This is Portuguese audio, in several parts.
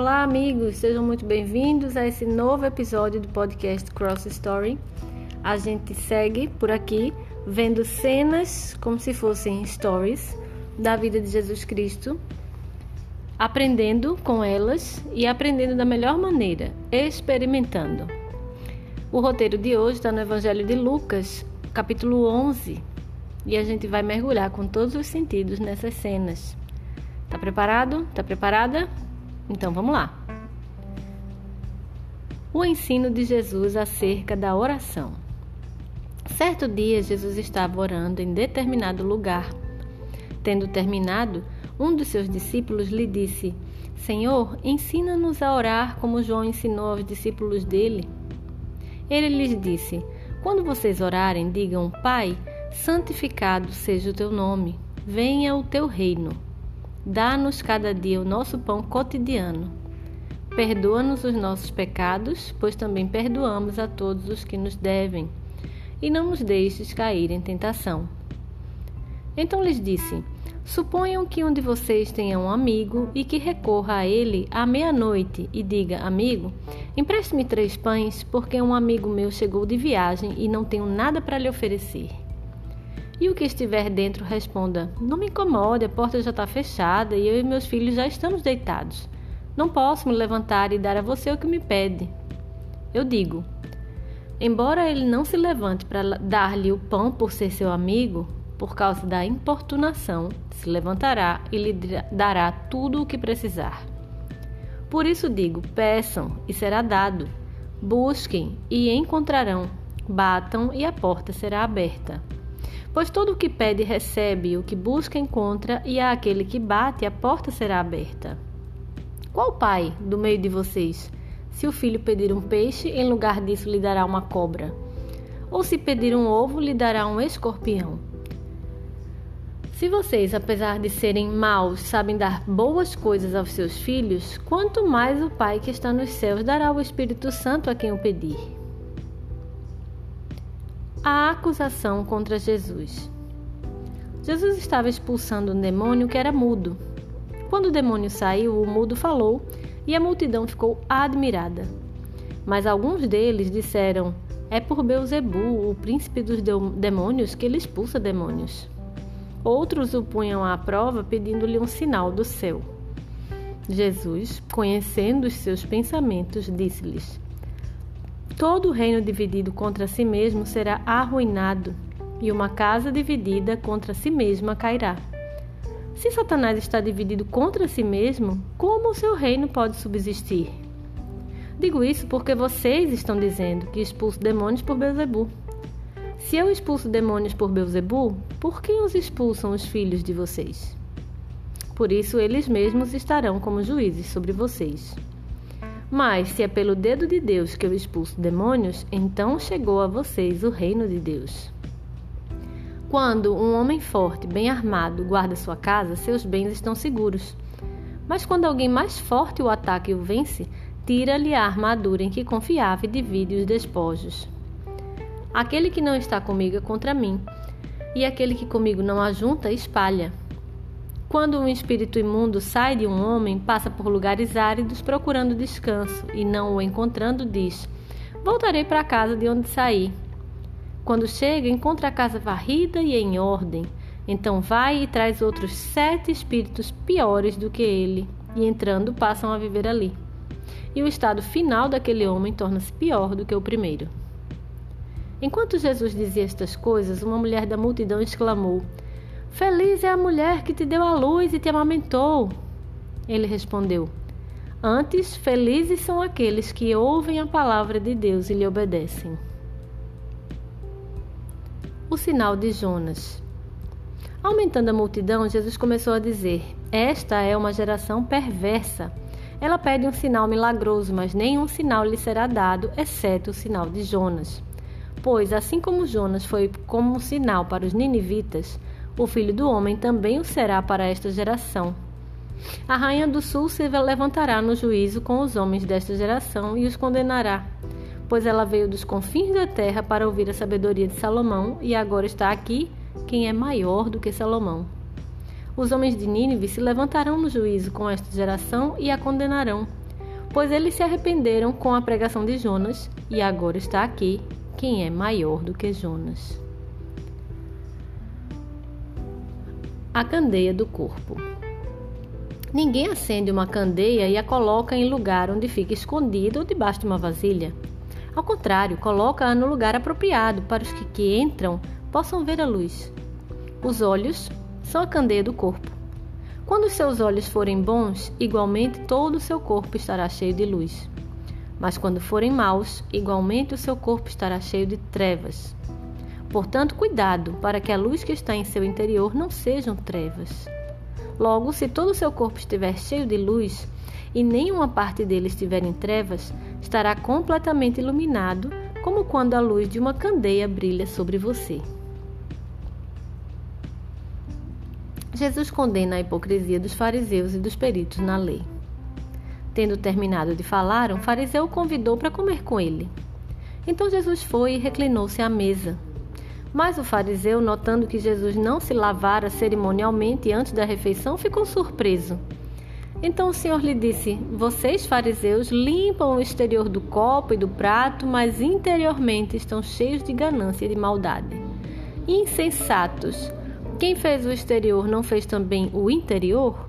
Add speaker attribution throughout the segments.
Speaker 1: Olá, amigos, sejam muito bem-vindos a esse novo episódio do podcast Cross Story. A gente segue por aqui vendo cenas como se fossem stories da vida de Jesus Cristo, aprendendo com elas e aprendendo da melhor maneira, experimentando. O roteiro de hoje está no Evangelho de Lucas, capítulo 11, e a gente vai mergulhar com todos os sentidos nessas cenas. Tá preparado? Tá preparada? Então vamos lá. O ensino de Jesus acerca da oração. Certo dia, Jesus estava orando em determinado lugar. Tendo terminado, um dos seus discípulos lhe disse: Senhor, ensina-nos a orar como João ensinou aos discípulos dele. Ele lhes disse: Quando vocês orarem, digam: Pai, santificado seja o teu nome, venha o teu reino. Dá-nos cada dia o nosso pão cotidiano. Perdoa-nos os nossos pecados, pois também perdoamos a todos os que nos devem. E não nos deixes cair em tentação. Então lhes disse: Suponham que um de vocês tenha um amigo e que recorra a ele à meia-noite e diga: Amigo, empreste-me três pães, porque um amigo meu chegou de viagem e não tenho nada para lhe oferecer. E o que estiver dentro responda: Não me incomode, a porta já está fechada e eu e meus filhos já estamos deitados. Não posso me levantar e dar a você o que me pede. Eu digo: Embora ele não se levante para dar-lhe o pão por ser seu amigo, por causa da importunação, se levantará e lhe dará tudo o que precisar. Por isso digo: peçam e será dado, busquem e encontrarão, batam e a porta será aberta. Pois todo o que pede recebe, o que busca encontra, e a aquele que bate, a porta será aberta. Qual pai do meio de vocês, se o filho pedir um peixe, em lugar disso lhe dará uma cobra? Ou se pedir um ovo, lhe dará um escorpião? Se vocês, apesar de serem maus, sabem dar boas coisas aos seus filhos, quanto mais o Pai que está nos céus dará o Espírito Santo a quem o pedir. A acusação contra Jesus. Jesus estava expulsando um demônio que era mudo. Quando o demônio saiu, o mudo falou e a multidão ficou admirada. Mas alguns deles disseram: É por Beuzebu, o príncipe dos demônios, que ele expulsa demônios. Outros o punham à prova pedindo-lhe um sinal do céu. Jesus, conhecendo os seus pensamentos, disse-lhes: Todo reino dividido contra si mesmo será arruinado, e uma casa dividida contra si mesma cairá. Se Satanás está dividido contra si mesmo, como o seu reino pode subsistir? Digo isso porque vocês estão dizendo que expulso demônios por Beuzebu. Se eu expulso demônios por Beuzebu, por que os expulsam os filhos de vocês? Por isso eles mesmos estarão como juízes sobre vocês. Mas se é pelo dedo de Deus que eu expulso demônios, então chegou a vocês o reino de Deus. Quando um homem forte, bem armado, guarda sua casa, seus bens estão seguros. Mas quando alguém mais forte o ataca e o vence, tira-lhe a armadura em que confiava e divide os despojos. Aquele que não está comigo é contra mim, e aquele que comigo não ajunta, espalha. Quando um espírito imundo sai de um homem, passa por lugares áridos procurando descanso e não o encontrando, diz: Voltarei para a casa de onde saí. Quando chega, encontra a casa varrida e em ordem. Então vai e traz outros sete espíritos piores do que ele, e entrando passam a viver ali. E o estado final daquele homem torna-se pior do que o primeiro. Enquanto Jesus dizia estas coisas, uma mulher da multidão exclamou: Feliz é a mulher que te deu a luz e te amamentou. Ele respondeu: Antes, felizes são aqueles que ouvem a palavra de Deus e lhe obedecem. O sinal de Jonas. Aumentando a multidão, Jesus começou a dizer: Esta é uma geração perversa. Ela pede um sinal milagroso, mas nenhum sinal lhe será dado, exceto o sinal de Jonas. Pois, assim como Jonas foi como um sinal para os ninivitas, o filho do homem também o será para esta geração. A rainha do sul se levantará no juízo com os homens desta geração e os condenará, pois ela veio dos confins da terra para ouvir a sabedoria de Salomão e agora está aqui quem é maior do que Salomão. Os homens de Nínive se levantarão no juízo com esta geração e a condenarão, pois eles se arrependeram com a pregação de Jonas, e agora está aqui quem é maior do que Jonas. A candeia do corpo. Ninguém acende uma candeia e a coloca em lugar onde fica escondido ou debaixo de uma vasilha. Ao contrário, coloca-a no lugar apropriado para os que, que entram possam ver a luz. Os olhos são a candeia do corpo. Quando seus olhos forem bons, igualmente todo o seu corpo estará cheio de luz. Mas quando forem maus, igualmente o seu corpo estará cheio de trevas. Portanto, cuidado para que a luz que está em seu interior não sejam trevas. Logo, se todo o seu corpo estiver cheio de luz e nenhuma parte dele estiver em trevas, estará completamente iluminado, como quando a luz de uma candeia brilha sobre você. Jesus condena a hipocrisia dos fariseus e dos peritos na lei. Tendo terminado de falar, um fariseu o convidou para comer com ele. Então Jesus foi e reclinou-se à mesa. Mas o fariseu, notando que Jesus não se lavara cerimonialmente antes da refeição, ficou surpreso. Então o Senhor lhe disse: Vocês, fariseus, limpam o exterior do copo e do prato, mas interiormente estão cheios de ganância e de maldade. Insensatos! Quem fez o exterior não fez também o interior?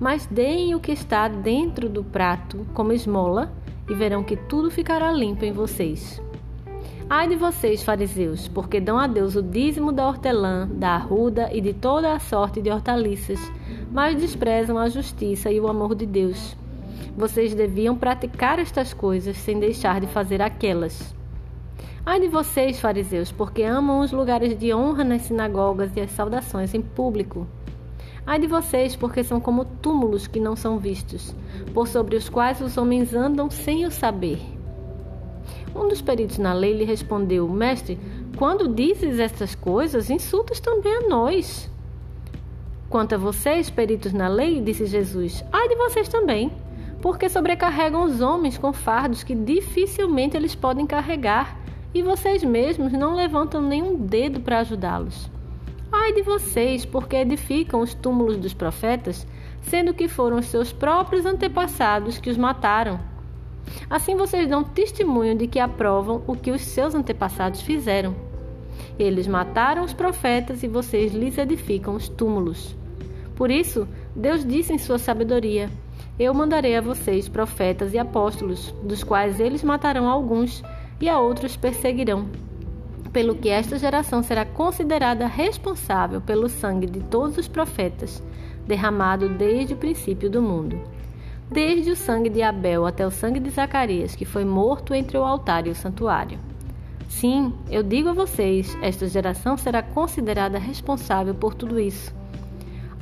Speaker 1: Mas deem o que está dentro do prato como esmola, e verão que tudo ficará limpo em vocês. Ai de vocês, fariseus, porque dão a Deus o dízimo da hortelã, da arruda e de toda a sorte de hortaliças, mas desprezam a justiça e o amor de Deus. Vocês deviam praticar estas coisas sem deixar de fazer aquelas. Ai de vocês, fariseus, porque amam os lugares de honra nas sinagogas e as saudações em público. Ai de vocês, porque são como túmulos que não são vistos, por sobre os quais os homens andam sem o saber. Um dos peritos na lei lhe respondeu: Mestre, quando dizes estas coisas, insultas também a nós. Quanto a vocês, peritos na lei, disse Jesus, ai de vocês também, porque sobrecarregam os homens com fardos que dificilmente eles podem carregar, e vocês mesmos não levantam nenhum dedo para ajudá-los. Ai de vocês, porque edificam os túmulos dos profetas, sendo que foram os seus próprios antepassados que os mataram. Assim vocês dão testemunho de que aprovam o que os seus antepassados fizeram. Eles mataram os profetas e vocês lhes edificam os túmulos. Por isso, Deus disse em sua sabedoria: Eu mandarei a vocês profetas e apóstolos, dos quais eles matarão alguns e a outros perseguirão. Pelo que esta geração será considerada responsável pelo sangue de todos os profetas, derramado desde o princípio do mundo desde o sangue de Abel até o sangue de Zacarias, que foi morto entre o altar e o santuário. Sim, eu digo a vocês, esta geração será considerada responsável por tudo isso.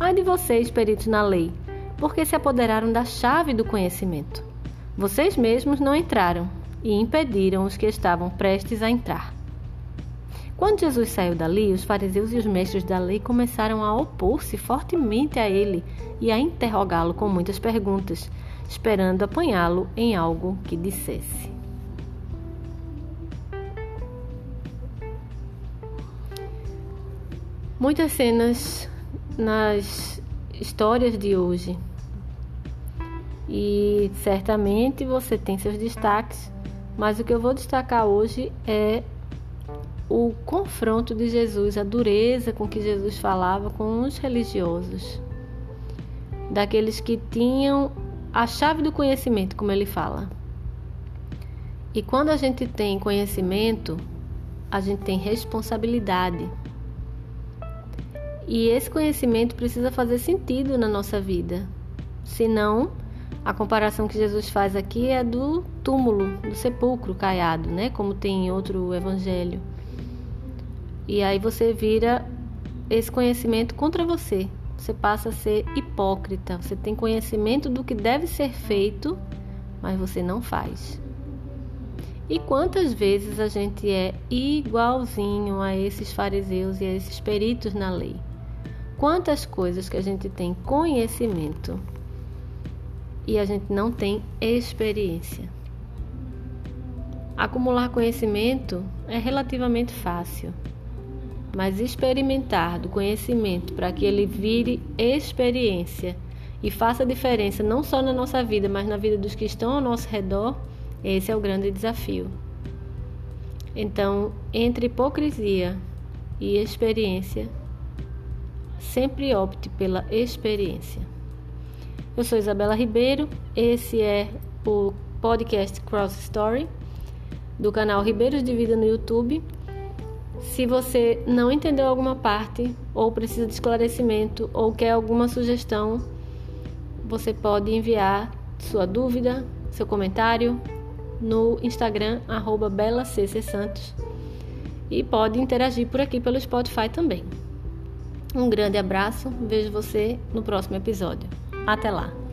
Speaker 1: Ai de vocês, peritos na lei, porque se apoderaram da chave do conhecimento. Vocês mesmos não entraram e impediram os que estavam prestes a entrar. Quando Jesus saiu dali, os fariseus e os mestres da lei começaram a opor-se fortemente a ele e a interrogá-lo com muitas perguntas, esperando apanhá-lo em algo que dissesse. Muitas cenas nas histórias de hoje. E certamente você tem seus destaques, mas o que eu vou destacar hoje é o confronto de Jesus, a dureza com que Jesus falava com os religiosos, daqueles que tinham a chave do conhecimento, como ele fala. E quando a gente tem conhecimento, a gente tem responsabilidade. E esse conhecimento precisa fazer sentido na nossa vida. Senão, a comparação que Jesus faz aqui é do túmulo, do sepulcro caiado, né? Como tem em outro evangelho. E aí você vira esse conhecimento contra você. Você passa a ser hipócrita. Você tem conhecimento do que deve ser feito, mas você não faz. E quantas vezes a gente é igualzinho a esses fariseus e a esses peritos na lei? Quantas coisas que a gente tem conhecimento e a gente não tem experiência. Acumular conhecimento é relativamente fácil mas experimentar do conhecimento para que ele vire experiência e faça diferença não só na nossa vida, mas na vida dos que estão ao nosso redor, esse é o grande desafio. Então, entre hipocrisia e experiência, sempre opte pela experiência. Eu sou Isabela Ribeiro, esse é o podcast Cross Story do canal Ribeiros de Vida no YouTube. Se você não entendeu alguma parte, ou precisa de esclarecimento, ou quer alguma sugestão, você pode enviar sua dúvida, seu comentário no Instagram, arroba e pode interagir por aqui pelo Spotify também. Um grande abraço, vejo você no próximo episódio. Até lá!